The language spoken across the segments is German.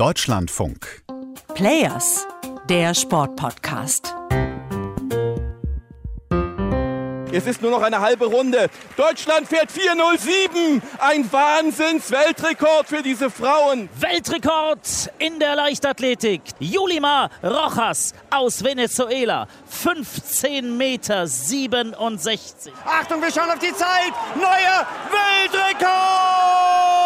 Deutschlandfunk. Players, der Sportpodcast. Es ist nur noch eine halbe Runde. Deutschland fährt 407. Ein Wahnsinns-Weltrekord für diese Frauen. Weltrekord in der Leichtathletik. Julima Rojas aus Venezuela. 15 Meter 67. Achtung, wir schauen auf die Zeit. Neuer Weltrekord!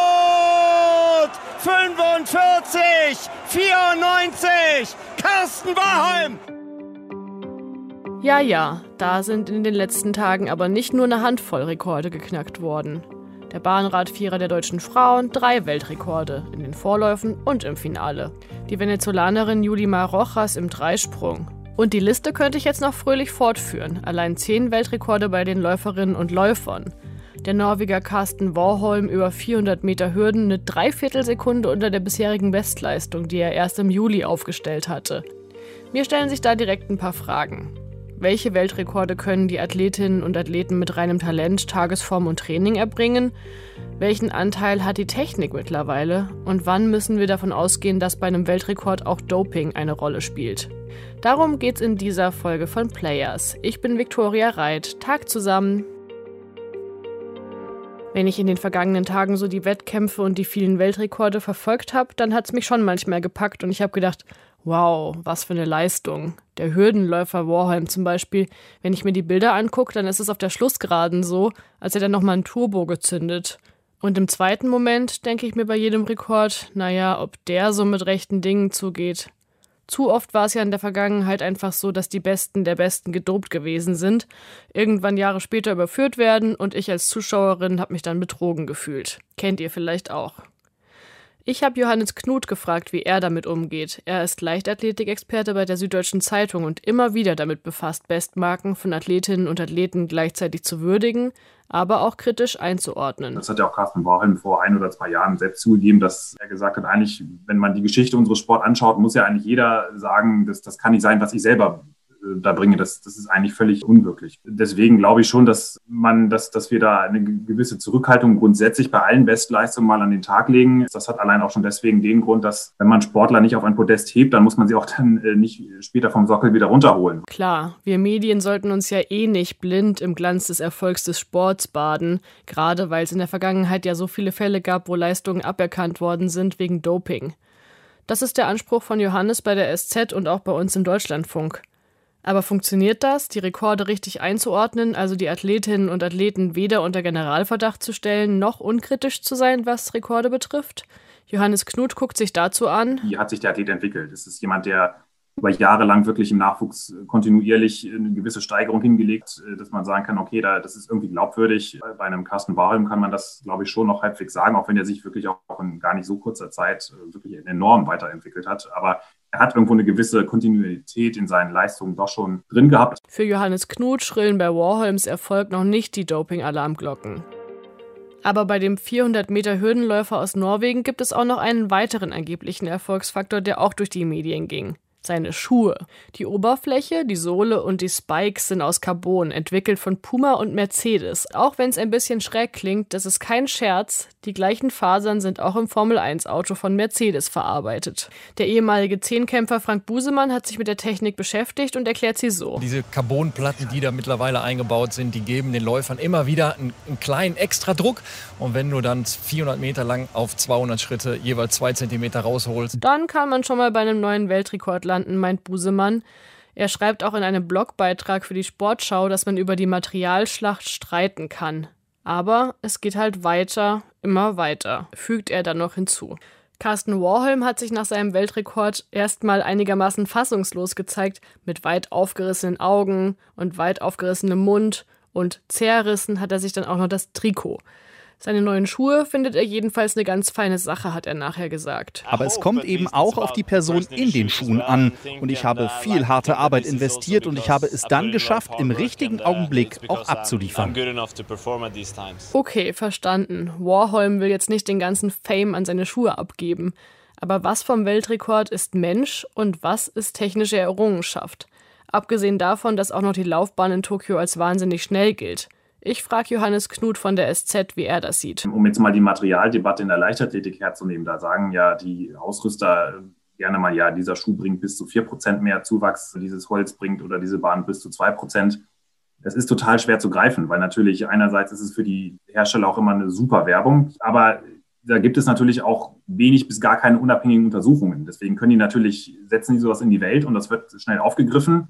45, 94. Carsten Warholm. Ja, ja, da sind in den letzten Tagen aber nicht nur eine Handvoll Rekorde geknackt worden. Der Bahnradvierer der deutschen Frauen drei Weltrekorde in den Vorläufen und im Finale. Die Venezolanerin Julima Rojas im Dreisprung. Und die Liste könnte ich jetzt noch fröhlich fortführen. Allein zehn Weltrekorde bei den Läuferinnen und Läufern. Der Norweger Carsten Warholm über 400 Meter Hürden eine Dreiviertelsekunde unter der bisherigen Bestleistung, die er erst im Juli aufgestellt hatte. Mir stellen sich da direkt ein paar Fragen. Welche Weltrekorde können die Athletinnen und Athleten mit reinem Talent, Tagesform und Training erbringen? Welchen Anteil hat die Technik mittlerweile? Und wann müssen wir davon ausgehen, dass bei einem Weltrekord auch Doping eine Rolle spielt? Darum geht's in dieser Folge von Players. Ich bin Viktoria Reit. Tag zusammen. Wenn ich in den vergangenen Tagen so die Wettkämpfe und die vielen Weltrekorde verfolgt habe, dann hat's mich schon manchmal gepackt und ich habe gedacht, Wow, was für eine Leistung. Der Hürdenläufer Warholm zum Beispiel, wenn ich mir die Bilder angucke, dann ist es auf der Schlussgeraden so, als er nochmal ein Turbo gezündet. Und im zweiten Moment denke ich mir bei jedem Rekord, naja, ob der so mit rechten Dingen zugeht. Zu oft war es ja in der Vergangenheit einfach so, dass die Besten der Besten gedopt gewesen sind, irgendwann Jahre später überführt werden und ich als Zuschauerin habe mich dann betrogen gefühlt. Kennt ihr vielleicht auch. Ich habe Johannes Knut gefragt, wie er damit umgeht. Er ist Leichtathletikexperte bei der Süddeutschen Zeitung und immer wieder damit befasst, Bestmarken von Athletinnen und Athleten gleichzeitig zu würdigen, aber auch kritisch einzuordnen. Das hat ja auch Carsten Bauhelm vor ein oder zwei Jahren selbst zugegeben, dass er gesagt hat, eigentlich, wenn man die Geschichte unseres Sports anschaut, muss ja eigentlich jeder sagen, dass das kann nicht sein, was ich selber da bringe, das, das ist eigentlich völlig unwirklich. Deswegen glaube ich schon, dass man, dass, dass wir da eine gewisse Zurückhaltung grundsätzlich bei allen Bestleistungen mal an den Tag legen. Das hat allein auch schon deswegen den Grund, dass wenn man Sportler nicht auf ein Podest hebt, dann muss man sie auch dann äh, nicht später vom Sockel wieder runterholen. Klar, wir Medien sollten uns ja eh nicht blind im Glanz des Erfolgs des Sports baden, gerade weil es in der Vergangenheit ja so viele Fälle gab, wo Leistungen aberkannt worden sind wegen Doping. Das ist der Anspruch von Johannes bei der SZ und auch bei uns im Deutschlandfunk. Aber funktioniert das, die Rekorde richtig einzuordnen, also die Athletinnen und Athleten weder unter Generalverdacht zu stellen, noch unkritisch zu sein, was Rekorde betrifft? Johannes Knut guckt sich dazu an. Wie hat sich der Athlet entwickelt? Es ist jemand, der über Jahre lang wirklich im Nachwuchs kontinuierlich eine gewisse Steigerung hingelegt, dass man sagen kann, okay, da, das ist irgendwie glaubwürdig. Bei einem Carsten Barhelm kann man das, glaube ich, schon noch halbwegs sagen, auch wenn er sich wirklich auch in gar nicht so kurzer Zeit wirklich enorm weiterentwickelt hat. Aber er hat irgendwo eine gewisse Kontinuität in seinen Leistungen doch schon drin gehabt. Für Johannes Knut schrillen bei Warholms Erfolg noch nicht die Doping-Alarmglocken. Aber bei dem 400 Meter Hürdenläufer aus Norwegen gibt es auch noch einen weiteren angeblichen Erfolgsfaktor, der auch durch die Medien ging seine Schuhe. Die Oberfläche, die Sohle und die Spikes sind aus Carbon, entwickelt von Puma und Mercedes. Auch wenn es ein bisschen schräg klingt, das ist kein Scherz, die gleichen Fasern sind auch im Formel-1-Auto von Mercedes verarbeitet. Der ehemalige Zehnkämpfer Frank Busemann hat sich mit der Technik beschäftigt und erklärt sie so. Diese Carbonplatten, die da mittlerweile eingebaut sind, die geben den Läufern immer wieder einen, einen kleinen Extradruck. Und wenn du dann 400 Meter lang auf 200 Schritte jeweils zwei Zentimeter rausholst, dann kann man schon mal bei einem neuen Weltrekord landen, meint Busemann. Er schreibt auch in einem Blogbeitrag für die Sportschau, dass man über die Materialschlacht streiten kann. Aber es geht halt weiter, immer weiter, fügt er dann noch hinzu. Carsten Warholm hat sich nach seinem Weltrekord erstmal einigermaßen fassungslos gezeigt, mit weit aufgerissenen Augen und weit aufgerissenem Mund und zerrissen hat er sich dann auch noch das Trikot. Seine neuen Schuhe findet er jedenfalls eine ganz feine Sache, hat er nachher gesagt. Aber es kommt eben auch auf die Person in den Schuhen an. Und ich habe viel harte Arbeit investiert und ich habe es dann geschafft, im richtigen Augenblick auch abzuliefern. Okay, verstanden. Warholm will jetzt nicht den ganzen Fame an seine Schuhe abgeben. Aber was vom Weltrekord ist Mensch und was ist technische Errungenschaft? Abgesehen davon, dass auch noch die Laufbahn in Tokio als wahnsinnig schnell gilt. Ich frage Johannes Knut von der SZ, wie er das sieht. Um jetzt mal die Materialdebatte in der Leichtathletik herzunehmen, da sagen ja die Ausrüster gerne mal, ja, dieser Schuh bringt bis zu 4% mehr Zuwachs, dieses Holz bringt oder diese Bahn bis zu 2%. Das ist total schwer zu greifen, weil natürlich einerseits ist es für die Hersteller auch immer eine super Werbung, aber da gibt es natürlich auch wenig bis gar keine unabhängigen Untersuchungen. Deswegen können die natürlich, setzen die sowas in die Welt und das wird schnell aufgegriffen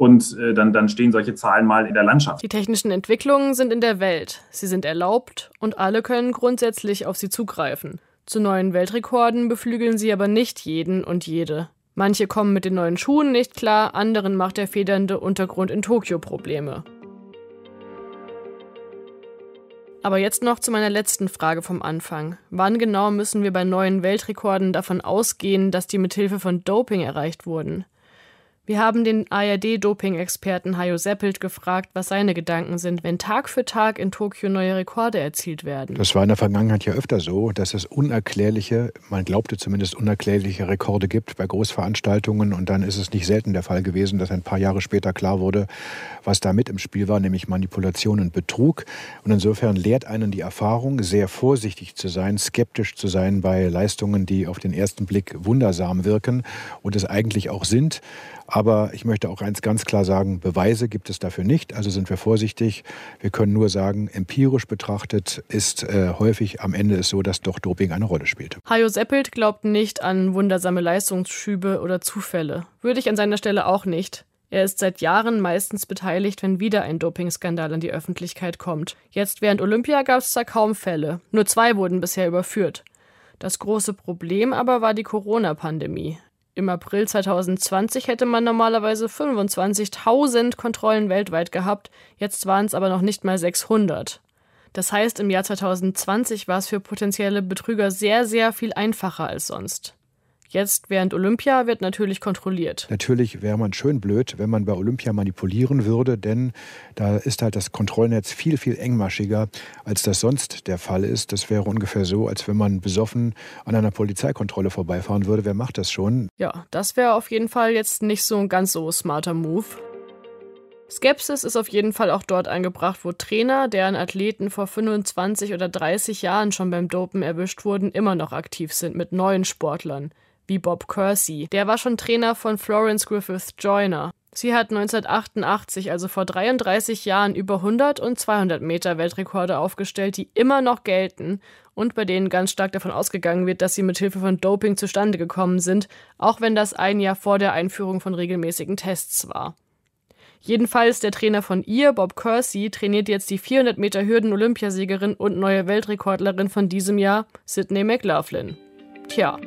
und äh, dann, dann stehen solche Zahlen mal in der Landschaft. Die technischen Entwicklungen sind in der Welt. Sie sind erlaubt und alle können grundsätzlich auf sie zugreifen. Zu neuen Weltrekorden beflügeln sie aber nicht jeden und jede. Manche kommen mit den neuen Schuhen nicht klar, anderen macht der federnde Untergrund in Tokio Probleme. Aber jetzt noch zu meiner letzten Frage vom Anfang. Wann genau müssen wir bei neuen Weltrekorden davon ausgehen, dass die mithilfe von Doping erreicht wurden? Wir haben den ARD-Doping-Experten Hajo Seppelt gefragt, was seine Gedanken sind, wenn Tag für Tag in Tokio neue Rekorde erzielt werden. Das war in der Vergangenheit ja öfter so, dass es unerklärliche, man glaubte zumindest unerklärliche Rekorde gibt bei Großveranstaltungen und dann ist es nicht selten der Fall gewesen, dass ein paar Jahre später klar wurde, was da mit im Spiel war, nämlich Manipulation und Betrug. Und insofern lehrt einen die Erfahrung, sehr vorsichtig zu sein, skeptisch zu sein bei Leistungen, die auf den ersten Blick wundersam wirken und es eigentlich auch sind. Ich möchte auch eins ganz klar sagen, Beweise gibt es dafür nicht, also sind wir vorsichtig. Wir können nur sagen, empirisch betrachtet ist äh, häufig am Ende es so, dass doch Doping eine Rolle spielt. Hajo Seppelt glaubt nicht an wundersame Leistungsschübe oder Zufälle. Würde ich an seiner Stelle auch nicht. Er ist seit Jahren meistens beteiligt, wenn wieder ein Dopingskandal an die Öffentlichkeit kommt. Jetzt während Olympia gab es zwar kaum Fälle, nur zwei wurden bisher überführt. Das große Problem aber war die Corona-Pandemie. Im April 2020 hätte man normalerweise 25.000 Kontrollen weltweit gehabt, jetzt waren es aber noch nicht mal 600. Das heißt, im Jahr 2020 war es für potenzielle Betrüger sehr, sehr viel einfacher als sonst. Jetzt während Olympia wird natürlich kontrolliert. Natürlich wäre man schön blöd, wenn man bei Olympia manipulieren würde, denn da ist halt das Kontrollnetz viel, viel engmaschiger, als das sonst der Fall ist. Das wäre ungefähr so, als wenn man besoffen an einer Polizeikontrolle vorbeifahren würde. Wer macht das schon? Ja, das wäre auf jeden Fall jetzt nicht so ein ganz so smarter Move. Skepsis ist auf jeden Fall auch dort angebracht, wo Trainer, deren Athleten vor 25 oder 30 Jahren schon beim Dopen erwischt wurden, immer noch aktiv sind mit neuen Sportlern wie Bob Kersey. Der war schon Trainer von Florence Griffith Joyner. Sie hat 1988, also vor 33 Jahren, über 100 und 200 Meter Weltrekorde aufgestellt, die immer noch gelten und bei denen ganz stark davon ausgegangen wird, dass sie mit Hilfe von Doping zustande gekommen sind, auch wenn das ein Jahr vor der Einführung von regelmäßigen Tests war. Jedenfalls der Trainer von ihr, Bob Kersey, trainiert jetzt die 400 Meter Hürden-Olympiasiegerin und neue Weltrekordlerin von diesem Jahr, Sydney McLaughlin. Tja,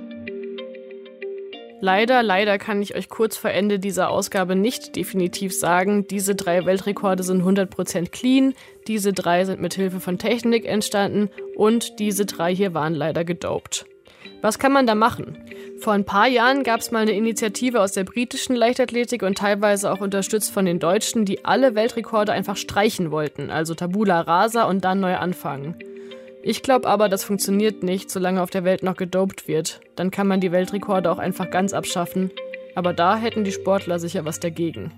Leider, leider kann ich euch kurz vor Ende dieser Ausgabe nicht definitiv sagen, diese drei Weltrekorde sind 100% clean, diese drei sind mit Hilfe von Technik entstanden und diese drei hier waren leider gedopt. Was kann man da machen? Vor ein paar Jahren gab es mal eine Initiative aus der britischen Leichtathletik und teilweise auch unterstützt von den Deutschen, die alle Weltrekorde einfach streichen wollten, also Tabula rasa und dann neu anfangen. Ich glaube aber, das funktioniert nicht, solange auf der Welt noch gedopt wird. Dann kann man die Weltrekorde auch einfach ganz abschaffen. Aber da hätten die Sportler sicher was dagegen.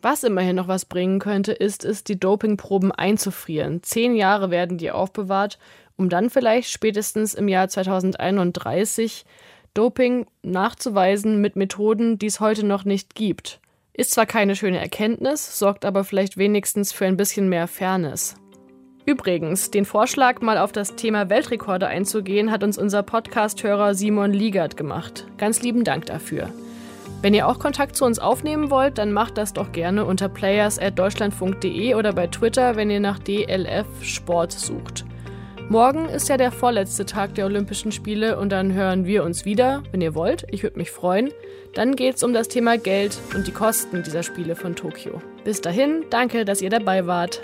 Was immerhin noch was bringen könnte, ist es, die Dopingproben einzufrieren. Zehn Jahre werden die aufbewahrt, um dann vielleicht spätestens im Jahr 2031 Doping nachzuweisen mit Methoden, die es heute noch nicht gibt. Ist zwar keine schöne Erkenntnis, sorgt aber vielleicht wenigstens für ein bisschen mehr Fairness. Übrigens, den Vorschlag, mal auf das Thema Weltrekorde einzugehen, hat uns unser Podcast-Hörer Simon Liegert gemacht. Ganz lieben Dank dafür. Wenn ihr auch Kontakt zu uns aufnehmen wollt, dann macht das doch gerne unter players.deutschlandfunk.de oder bei Twitter, wenn ihr nach DLF Sport sucht. Morgen ist ja der vorletzte Tag der Olympischen Spiele und dann hören wir uns wieder, wenn ihr wollt. Ich würde mich freuen. Dann geht es um das Thema Geld und die Kosten dieser Spiele von Tokio. Bis dahin, danke, dass ihr dabei wart.